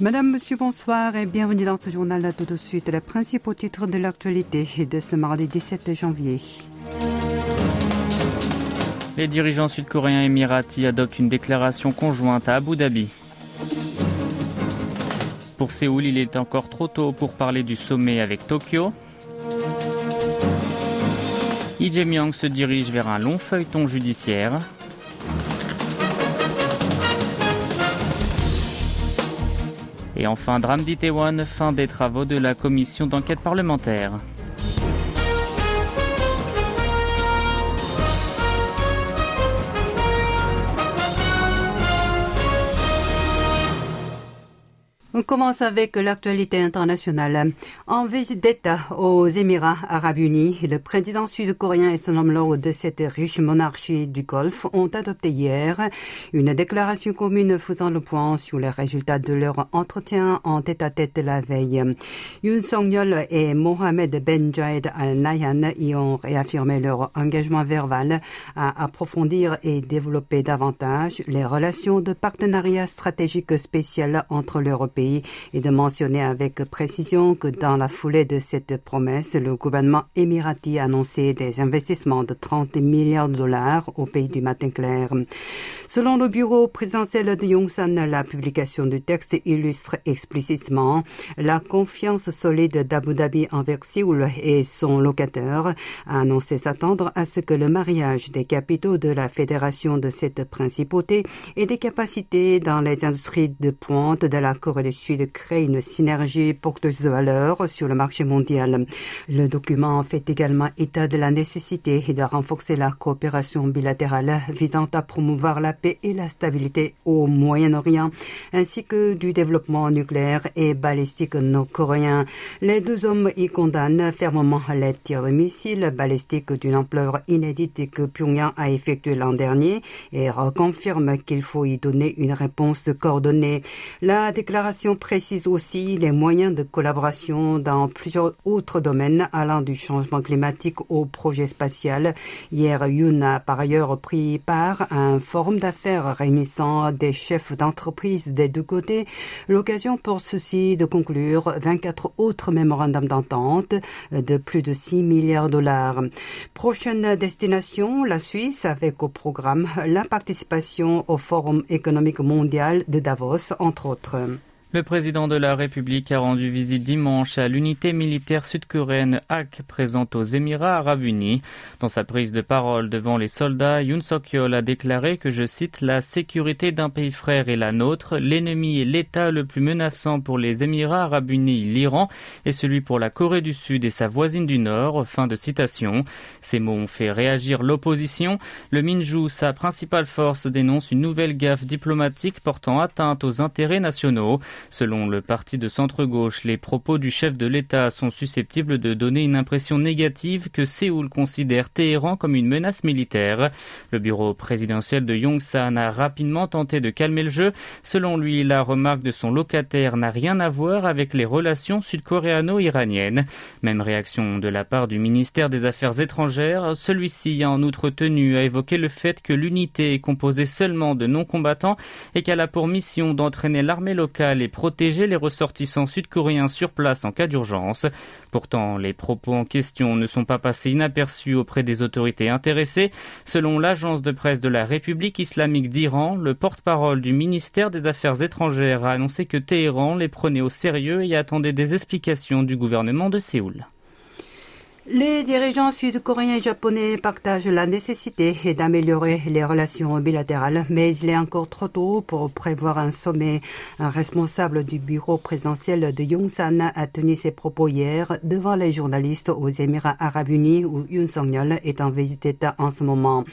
Madame, Monsieur, bonsoir et bienvenue dans ce journal. Tout de suite, les principaux titres de l'actualité de ce mardi 17 janvier. Les dirigeants sud-coréens émiratis adoptent une déclaration conjointe à Abu Dhabi. Pour Séoul, il est encore trop tôt pour parler du sommet avec Tokyo. Lee Jae-myung se dirige vers un long feuilleton judiciaire. Et enfin, drame d'Itaewon, fin des travaux de la commission d'enquête parlementaire. On commence avec l'actualité internationale. En visite d'État aux Émirats arabes unis, le président sud-coréen et son homologue de cette riche monarchie du Golfe ont adopté hier une déclaration commune faisant le point sur les résultats de leur entretien en tête-à-tête la veille. Yoon Song-yeol et Mohamed Ben Jaed Al Nahyan y ont réaffirmé leur engagement verbal à approfondir et développer davantage les relations de partenariat stratégique spécial entre leur et de mentionner avec précision que dans la foulée de cette promesse, le gouvernement émirati a annoncé des investissements de 30 milliards de dollars au pays du matin clair. Selon le bureau présidentiel de Yongsan, la publication du texte illustre explicitement la confiance solide d'Abu Dhabi envers Séoul et son locataire, a annoncé s'attendre à ce que le mariage des capitaux de la fédération de cette principauté et des capacités dans les industries de pointe de la Corée du Sud crée une synergie porteuse de valeur sur le marché mondial. Le document fait également état de la nécessité de renforcer la coopération bilatérale visant à promouvoir la paix et la stabilité au Moyen-Orient, ainsi que du développement nucléaire et balistique nord-coréen. Les deux hommes y condamnent fermement les tirs de missiles balistiques d'une ampleur inédite que Pyongyang a effectué l'an dernier et reconfirment qu'il faut y donner une réponse coordonnée. La déclaration précise aussi les moyens de collaboration dans plusieurs autres domaines allant du changement climatique au projet spatial. Hier, Yoon a par ailleurs pris part à un forum d'affaires réunissant des chefs d'entreprise des deux côtés. L'occasion pour ceux-ci de conclure 24 autres mémorandums d'entente de plus de 6 milliards de dollars. Prochaine destination, la Suisse avec au programme la participation au Forum économique mondial de Davos, entre autres. Le président de la République a rendu visite dimanche à l'unité militaire sud-coréenne HAK présente aux Émirats arabes unis. Dans sa prise de parole devant les soldats, Yoon Suk-yeol a déclaré que, je cite, la sécurité d'un pays frère est la nôtre, l'ennemi est l'État le plus menaçant pour les Émirats arabes unis, l'Iran, et celui pour la Corée du Sud et sa voisine du Nord. Fin de citation. Ces mots ont fait réagir l'opposition. Le Minju, sa principale force, dénonce une nouvelle gaffe diplomatique portant atteinte aux intérêts nationaux. Selon le parti de centre-gauche, les propos du chef de l'État sont susceptibles de donner une impression négative que Séoul considère Téhéran comme une menace militaire. Le bureau présidentiel de Yongsan a rapidement tenté de calmer le jeu. Selon lui, la remarque de son locataire n'a rien à voir avec les relations sud-coréano-iraniennes. Même réaction de la part du ministère des Affaires étrangères. Celui-ci a en outre tenu à évoquer le fait que l'unité est composée seulement de non-combattants et qu'elle a pour mission d'entraîner l'armée locale et protéger les ressortissants sud-coréens sur place en cas d'urgence. Pourtant, les propos en question ne sont pas passés inaperçus auprès des autorités intéressées. Selon l'agence de presse de la République islamique d'Iran, le porte-parole du ministère des Affaires étrangères a annoncé que Téhéran les prenait au sérieux et attendait des explications du gouvernement de Séoul. Les dirigeants sud-coréens et japonais partagent la nécessité d'améliorer les relations bilatérales, mais il est encore trop tôt pour prévoir un sommet. Un responsable du bureau présidentiel de Yongsan a tenu ses propos hier devant les journalistes aux Émirats arabes unis où Yoon Song-yeol est en visite en ce moment.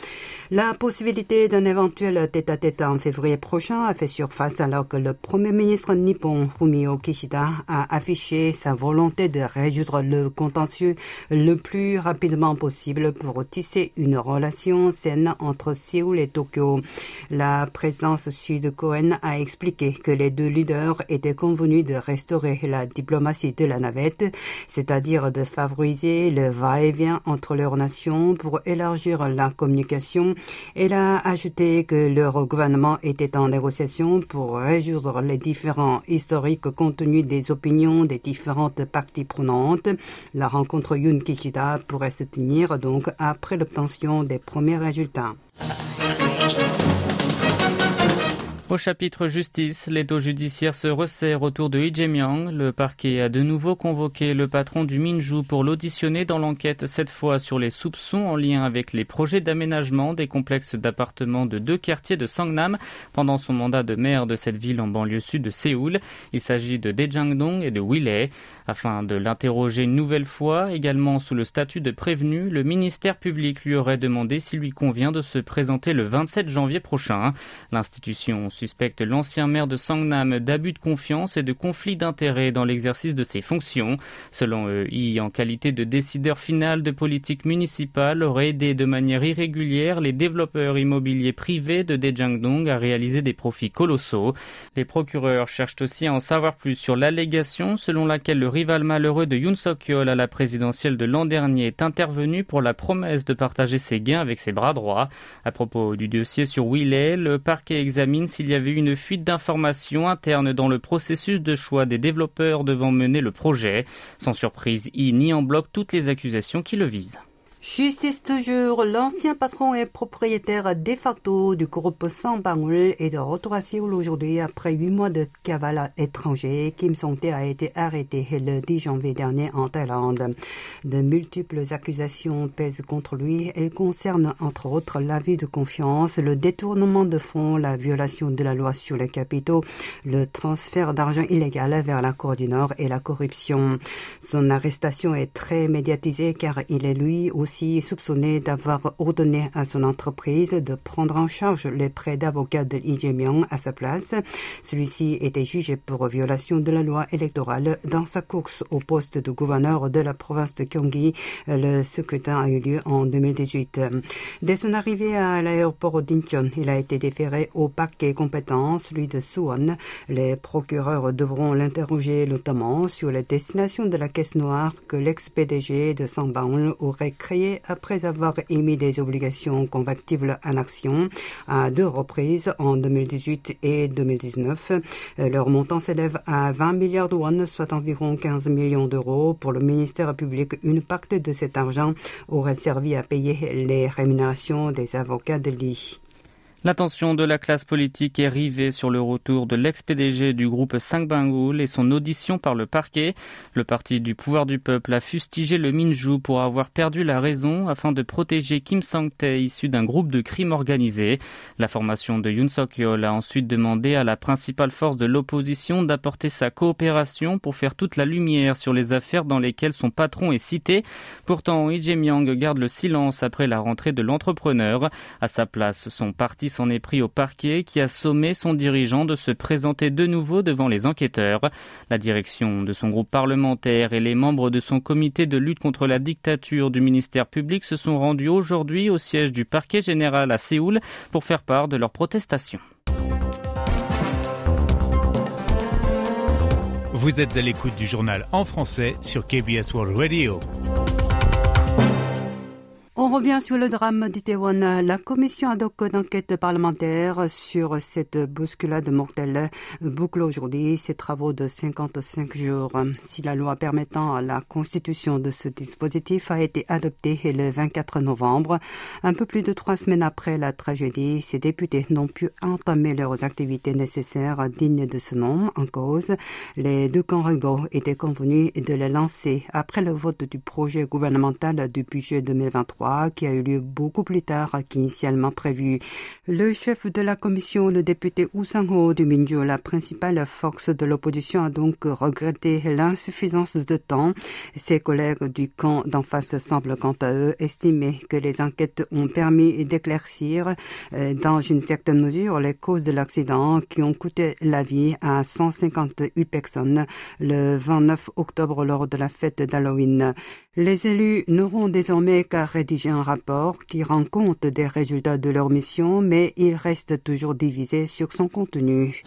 La possibilité d'un éventuel tête-à-tête en février prochain a fait surface alors que le premier ministre nippon Fumio Kishida a affiché sa volonté de résoudre le contentieux le plus rapidement possible pour tisser une relation saine entre Séoul et Tokyo. La présidence sud-coréenne a expliqué que les deux leaders étaient convenus de restaurer la diplomatie de la navette, c'est-à-dire de favoriser le va-et-vient entre leurs nations pour élargir la communication Elle a ajouté que leur gouvernement était en négociation pour résoudre les différents historiques contenus des opinions des différentes parties prenantes. La rencontre Yun Pourrait se tenir donc après l'obtention des premiers résultats. Au chapitre justice, l'étau judiciaire se resserre autour de Lee. Le parquet a de nouveau convoqué le patron du Minju pour l'auditionner dans l'enquête, cette fois sur les soupçons en lien avec les projets d'aménagement des complexes d'appartements de deux quartiers de Sangnam pendant son mandat de maire de cette ville en banlieue sud de Séoul. Il s'agit de Daejang-dong et de Willey. Afin de l'interroger une nouvelle fois, également sous le statut de prévenu, le ministère public lui aurait demandé s'il lui convient de se présenter le 27 janvier prochain. L'institution suspecte l'ancien maire de Sangnam d'abus de confiance et de conflit d'intérêts dans l'exercice de ses fonctions. Selon eux, I, en qualité de décideur final de politique municipale, aurait aidé de manière irrégulière les développeurs immobiliers privés de Daejang-dong à réaliser des profits colossaux. Les procureurs cherchent aussi à en savoir plus sur l'allégation selon laquelle le rival malheureux de Yoon Suk-yeol à la présidentielle de l'an dernier est intervenu pour la promesse de partager ses gains avec ses bras droits. À propos du dossier sur Willet, le parquet examine s'il il y avait une fuite d'informations internes dans le processus de choix des développeurs devant mener le projet. Sans surprise, il nie en bloc toutes les accusations qui le visent. Justice toujours, l'ancien patron et propriétaire de facto du groupe Sambangul est de retour à Séoul aujourd'hui après huit mois de cavale étranger. Kim Song-tae a été arrêté le 10 janvier dernier en Thaïlande. De multiples accusations pèsent contre lui. Elles concernent entre autres l'abus de confiance, le détournement de fonds, la violation de la loi sur les capitaux, le transfert d'argent illégal vers la Corée du Nord et la corruption. Son arrestation est très médiatisée car il est lui aussi soupçonné d'avoir ordonné à son entreprise de prendre en charge les prêts d'avocat de Lee Jae-myung à sa place. Celui-ci était jugé pour violation de la loi électorale dans sa course au poste de gouverneur de la province de Gyeonggi. Le scrutin a eu lieu en 2018. Dès son arrivée à l'aéroport d'Incheon, il a été déféré au parquet compétent, celui de Suwon. Les procureurs devront l'interroger notamment sur les destinations de la caisse noire que l'ex-PDG de Sambaon aurait créée après avoir émis des obligations convertibles en actions à deux reprises en 2018 et 2019. Leur montant s'élève à 20 milliards de won, soit environ 15 millions d'euros. Pour le ministère public, une partie de cet argent aurait servi à payer les rémunérations des avocats de Lee. L'attention de la classe politique est rivée sur le retour de l'ex-PDG du groupe 5 Bangoul et son audition par le parquet. Le parti du pouvoir du peuple a fustigé le Minju pour avoir perdu la raison afin de protéger Kim Sang-tae issu d'un groupe de crimes organisés. La formation de Yoon Suk-yeol a ensuite demandé à la principale force de l'opposition d'apporter sa coopération pour faire toute la lumière sur les affaires dans lesquelles son patron est cité. Pourtant, Lee Jae-myung garde le silence après la rentrée de l'entrepreneur. À sa place, son parti s'en est pris au parquet qui a sommé son dirigeant de se présenter de nouveau devant les enquêteurs. La direction de son groupe parlementaire et les membres de son comité de lutte contre la dictature du ministère public se sont rendus aujourd'hui au siège du parquet général à Séoul pour faire part de leurs protestations. Vous êtes à l'écoute du journal en français sur KBS World Radio. On revient sur le drame d'Itaewon. La commission ad hoc d'enquête parlementaire sur cette bousculade mortelle boucle aujourd'hui ses travaux de 55 jours. Si la loi permettant la constitution de ce dispositif a été adoptée le 24 novembre, un peu plus de trois semaines après la tragédie, ces députés n'ont pu entamer leurs activités nécessaires dignes de ce nom en cause. Les deux camps étaient convenus de les lancer après le vote du projet gouvernemental du budget 2023 qui a eu lieu beaucoup plus tard qu'initialement prévu. Le chef de la commission, le député Woo Sang-ho du Minju, la principale force de l'opposition, a donc regretté l'insuffisance de temps. Ses collègues du camp d'en face semblent quant à eux estimer que les enquêtes ont permis d'éclaircir euh, dans une certaine mesure les causes de l'accident qui ont coûté la vie à 158 personnes le 29 octobre lors de la fête d'Halloween. Les élus n'auront désormais qu'à rédiger un rapport qui rend compte des résultats de leur mission, mais il reste toujours divisé sur son contenu.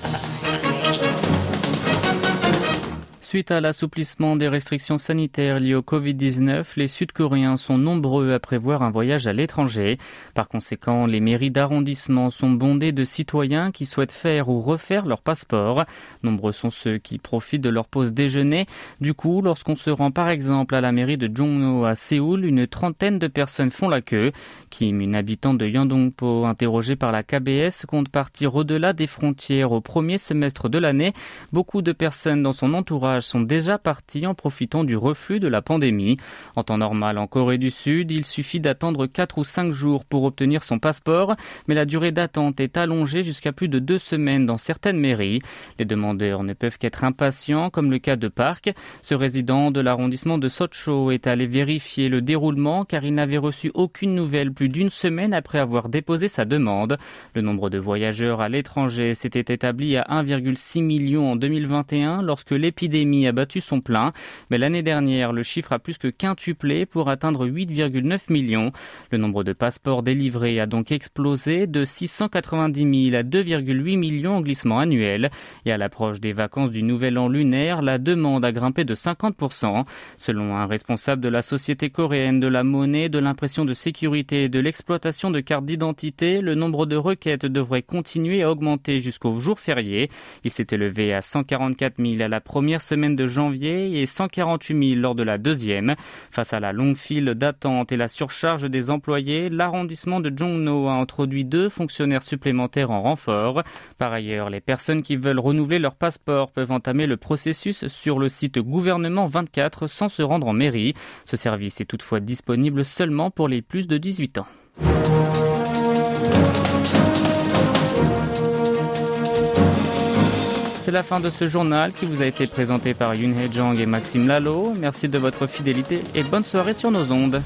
Suite à l'assouplissement des restrictions sanitaires liées au Covid-19, les Sud-Coréens sont nombreux à prévoir un voyage à l'étranger. Par conséquent, les mairies d'arrondissement sont bondées de citoyens qui souhaitent faire ou refaire leur passeport. Nombreux sont ceux qui profitent de leur pause déjeuner. Du coup, lorsqu'on se rend par exemple à la mairie de Jongno à Séoul, une trentaine de personnes font la queue. Kim, une habitante de Yandongpo, interrogée par la KBS, compte partir au-delà des frontières au premier semestre de l'année. Beaucoup de personnes dans son entourage sont déjà partis en profitant du reflux de la pandémie. En temps normal, en Corée du Sud, il suffit d'attendre 4 ou 5 jours pour obtenir son passeport, mais la durée d'attente est allongée jusqu'à plus de deux semaines dans certaines mairies. Les demandeurs ne peuvent qu'être impatients, comme le cas de Park. Ce résident de l'arrondissement de Socho est allé vérifier le déroulement car il n'avait reçu aucune nouvelle plus d'une semaine après avoir déposé sa demande. Le nombre de voyageurs à l'étranger s'était établi à 1,6 million en 2021 lorsque l'épidémie a battu son plein, mais l'année dernière, le chiffre a plus que quintuplé pour atteindre 8,9 millions. Le nombre de passeports délivrés a donc explosé de 690 000 à 2,8 millions en glissement annuel. Et à l'approche des vacances du nouvel an lunaire, la demande a grimpé de 50%. Selon un responsable de la Société coréenne de la monnaie, de l'impression de sécurité et de l'exploitation de cartes d'identité, le nombre de requêtes devrait continuer à augmenter jusqu'au jour férié. Il s'est élevé à 144 000 à la première semaine de janvier et 148 000 lors de la deuxième. Face à la longue file d'attente et la surcharge des employés, l'arrondissement de Jongno a introduit deux fonctionnaires supplémentaires en renfort. Par ailleurs, les personnes qui veulent renouveler leur passeport peuvent entamer le processus sur le site gouvernement 24 sans se rendre en mairie. Ce service est toutefois disponible seulement pour les plus de 18 ans. C'est la fin de ce journal qui vous a été présenté par Yun Hee Jong et Maxime Lalo. Merci de votre fidélité et bonne soirée sur nos ondes.